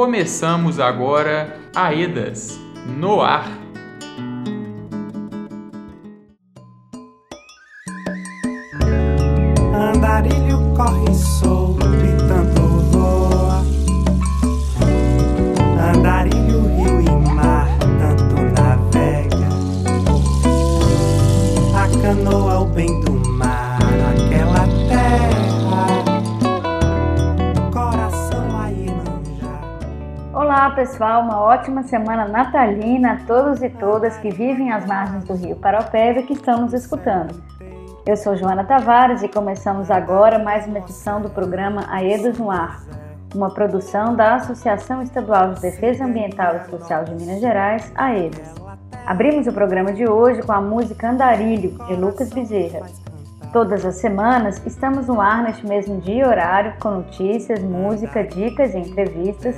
Começamos agora Aedas no ar. Pessoal, uma ótima semana natalina a todos e todas que vivem às margens do rio Paraupeba e que estão nos escutando. Eu sou Joana Tavares e começamos agora mais uma edição do programa Aedas no Ar, uma produção da Associação Estadual de Defesa Ambiental e Social de Minas Gerais, AEDAS. Abrimos o programa de hoje com a música Andarilho, de Lucas Bezerra. Todas as semanas estamos no ar neste mesmo dia e horário com notícias, música, dicas e entrevistas,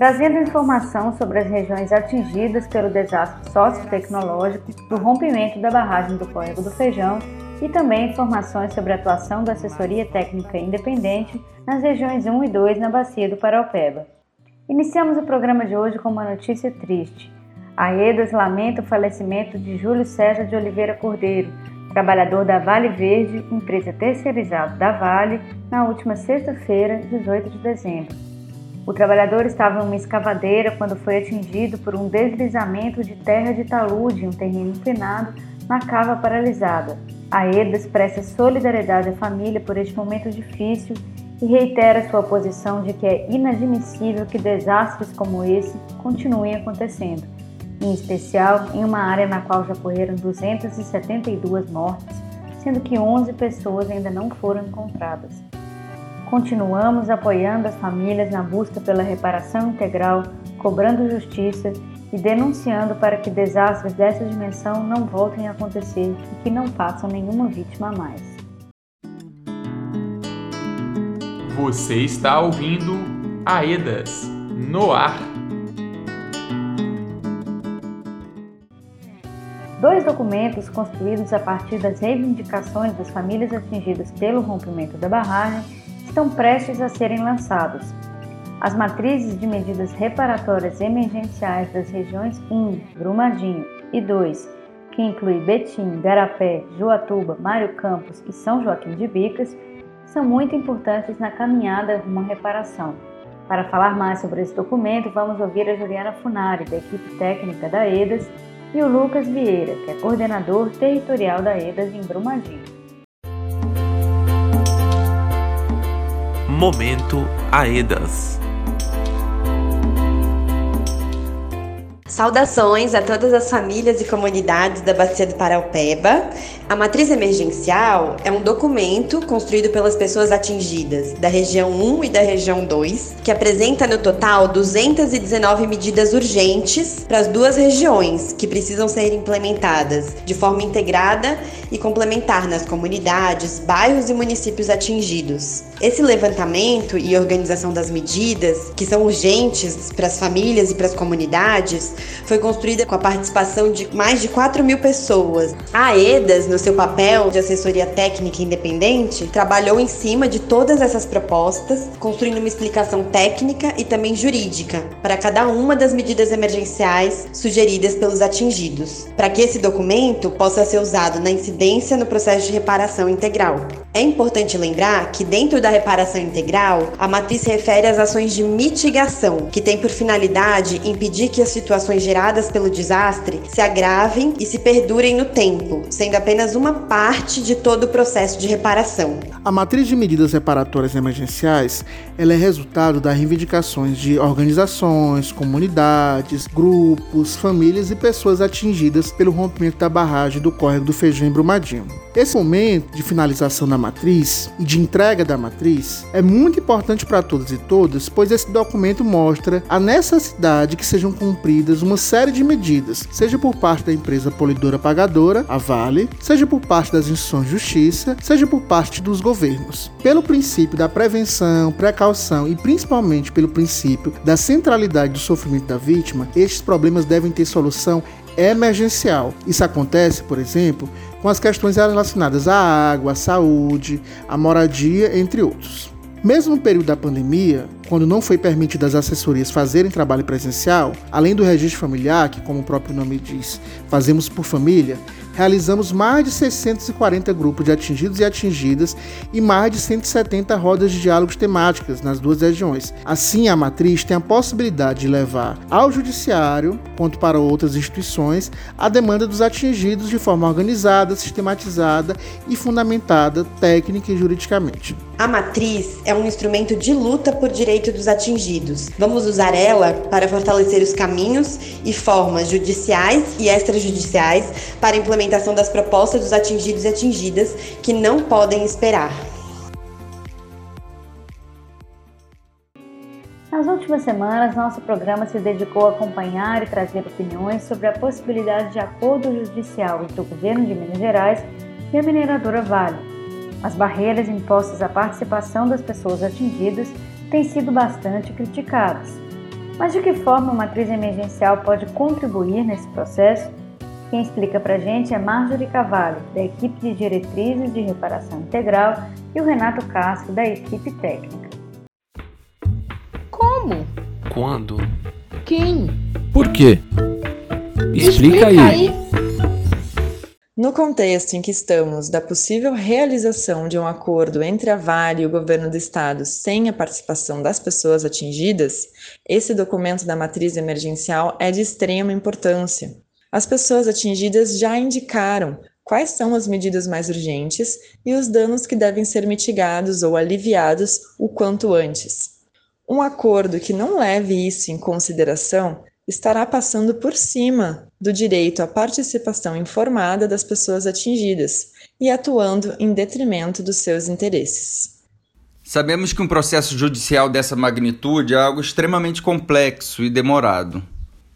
trazendo informação sobre as regiões atingidas pelo desastre sociotecnológico do rompimento da barragem do Córrego do Feijão e também informações sobre a atuação da assessoria técnica independente nas regiões 1 e 2 na bacia do Paraupeba. Iniciamos o programa de hoje com uma notícia triste. A EDAS lamenta o falecimento de Júlio César de Oliveira Cordeiro, trabalhador da Vale Verde, empresa terceirizada da Vale, na última sexta-feira, 18 de dezembro. O trabalhador estava em uma escavadeira quando foi atingido por um deslizamento de terra de talude em um terreno inclinado na cava paralisada. A EDA expressa solidariedade à família por este momento difícil e reitera sua posição de que é inadmissível que desastres como esse continuem acontecendo, em especial em uma área na qual já ocorreram 272 mortes, sendo que 11 pessoas ainda não foram encontradas. Continuamos apoiando as famílias na busca pela reparação integral, cobrando justiça e denunciando para que desastres dessa dimensão não voltem a acontecer e que não façam nenhuma vítima a mais. Você está ouvindo Aedas no ar. Dois documentos construídos a partir das reivindicações das famílias atingidas pelo rompimento da barragem estão prestes a serem lançados. As matrizes de medidas reparatórias emergenciais das regiões 1, Brumadinho, e 2, que inclui Betim, Garapé, Juatuba, Mário Campos e São Joaquim de Bicas, são muito importantes na caminhada rumo à reparação. Para falar mais sobre esse documento, vamos ouvir a Juliana Funari, da equipe técnica da EDAS, e o Lucas Vieira, que é coordenador territorial da EDAS em Brumadinho. Momento AEDAS. Saudações a todas as famílias e comunidades da Bacia do Paraupeba. A matriz emergencial é um documento construído pelas pessoas atingidas da região 1 e da região 2, que apresenta no total 219 medidas urgentes para as duas regiões que precisam ser implementadas de forma integrada e complementar nas comunidades, bairros e municípios atingidos. Esse levantamento e organização das medidas, que são urgentes para as famílias e para as comunidades, foi construída com a participação de mais de 4 mil pessoas. A EDAS, no seu papel de assessoria técnica independente, trabalhou em cima de todas essas propostas, construindo uma explicação técnica e também jurídica para cada uma das medidas emergenciais sugeridas pelos atingidos, para que esse documento possa ser usado na incidência no processo de reparação integral. É importante lembrar que dentro da reparação integral, a matriz refere às ações de mitigação, que tem por finalidade impedir que as situações geradas pelo desastre se agravem e se perdurem no tempo, sendo apenas uma parte de todo o processo de reparação. A matriz de medidas reparatórias emergenciais ela é resultado das reivindicações de organizações, comunidades, grupos, famílias e pessoas atingidas pelo rompimento da barragem do córrego do Feijão em Brumadinho. Esse momento de finalização da matriz e de entrega da matriz é muito importante para todos e todas, pois esse documento mostra a necessidade que sejam cumpridas uma série de medidas, seja por parte da empresa polidora pagadora, a Vale, seja por parte das instituições de justiça, seja por parte dos governos. Pelo princípio da prevenção, precaução e principalmente pelo princípio da centralidade do sofrimento da vítima, estes problemas devem ter solução emergencial. Isso acontece, por exemplo, com as questões relacionadas à água, à saúde, à moradia, entre outros. Mesmo no período da pandemia, quando não foi permitido às assessorias fazerem trabalho presencial, além do registro familiar, que como o próprio nome diz, fazemos por família, realizamos mais de 640 grupos de atingidos e atingidas e mais de 170 rodas de diálogos temáticas nas duas regiões. Assim, a matriz tem a possibilidade de levar ao judiciário, quanto para outras instituições, a demanda dos atingidos de forma organizada, sistematizada e fundamentada técnica e juridicamente. A matriz é um instrumento de luta por direito dos atingidos. Vamos usar ela para fortalecer os caminhos e formas judiciais e extrajudiciais para a implementação das propostas dos atingidos e atingidas que não podem esperar. Nas últimas semanas, nosso programa se dedicou a acompanhar e trazer opiniões sobre a possibilidade de acordo judicial entre o governo de Minas Gerais e a mineradora Vale as barreiras impostas à participação das pessoas atingidas têm sido bastante criticadas. Mas de que forma a matriz emergencial pode contribuir nesse processo? Quem explica para a gente é Marjorie Cavalli, da equipe de diretrizes de reparação integral, e o Renato Castro, da equipe técnica. Como? Quando? Quem? Por quê? Explica, Explica aí. aí. No contexto em que estamos da possível realização de um acordo entre a Vale e o governo do estado sem a participação das pessoas atingidas, esse documento da matriz emergencial é de extrema importância. As pessoas atingidas já indicaram quais são as medidas mais urgentes e os danos que devem ser mitigados ou aliviados o quanto antes. Um acordo que não leve isso em consideração estará passando por cima do direito à participação informada das pessoas atingidas e atuando em detrimento dos seus interesses. Sabemos que um processo judicial dessa magnitude é algo extremamente complexo e demorado.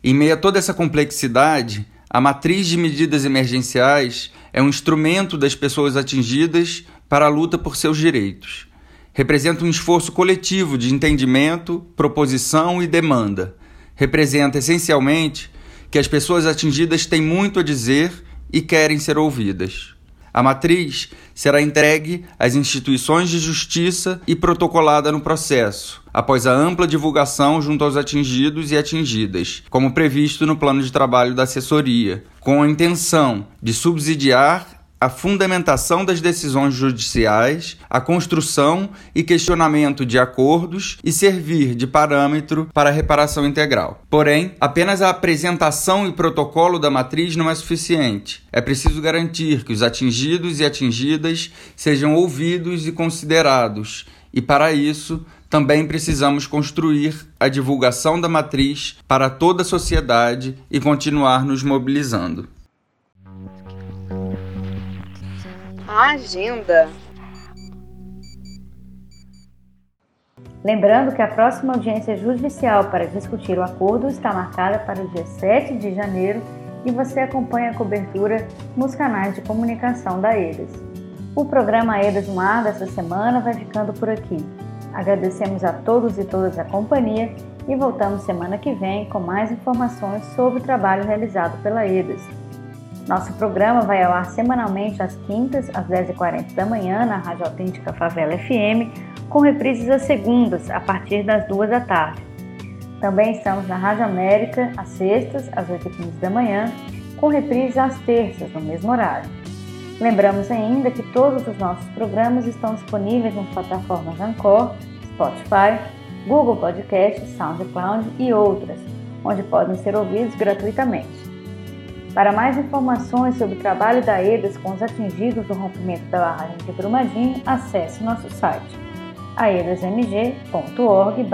Em meio a toda essa complexidade, a matriz de medidas emergenciais é um instrumento das pessoas atingidas para a luta por seus direitos. Representa um esforço coletivo de entendimento, proposição e demanda representa essencialmente que as pessoas atingidas têm muito a dizer e querem ser ouvidas. A matriz será entregue às instituições de justiça e protocolada no processo, após a ampla divulgação junto aos atingidos e atingidas, como previsto no plano de trabalho da assessoria, com a intenção de subsidiar a fundamentação das decisões judiciais, a construção e questionamento de acordos e servir de parâmetro para a reparação integral. Porém, apenas a apresentação e protocolo da matriz não é suficiente. É preciso garantir que os atingidos e atingidas sejam ouvidos e considerados, e para isso também precisamos construir a divulgação da matriz para toda a sociedade e continuar nos mobilizando. a agenda. Lembrando que a próxima audiência judicial para discutir o acordo está marcada para o dia 7 de janeiro e você acompanha a cobertura nos canais de comunicação da EDES. O programa EDES no ar dessa semana vai ficando por aqui. Agradecemos a todos e todas a companhia e voltamos semana que vem com mais informações sobre o trabalho realizado pela EDES. Nosso programa vai ao ar semanalmente às quintas, às 10h40 da manhã, na Rádio Autêntica Favela FM, com reprises às segundas, a partir das 2 da tarde. Também estamos na Rádio América, às sextas, às 8h15 da manhã, com reprises às terças, no mesmo horário. Lembramos ainda que todos os nossos programas estão disponíveis nas plataformas Anchor, Spotify, Google Podcast, SoundCloud e outras, onde podem ser ouvidos gratuitamente. Para mais informações sobre o trabalho da EDAS com os atingidos do rompimento da barragem de Brumadinho, acesse nosso site aedasmg.org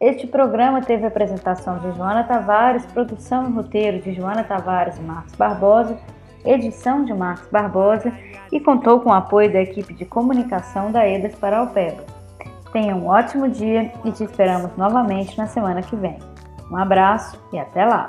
Este programa teve apresentação de Joana Tavares, produção e roteiro de Joana Tavares e Marcos Barbosa, edição de Marcos Barbosa e contou com o apoio da equipe de comunicação da EDAS Paraupeba. Tenha um ótimo dia e te esperamos novamente na semana que vem. Um abraço e até lá!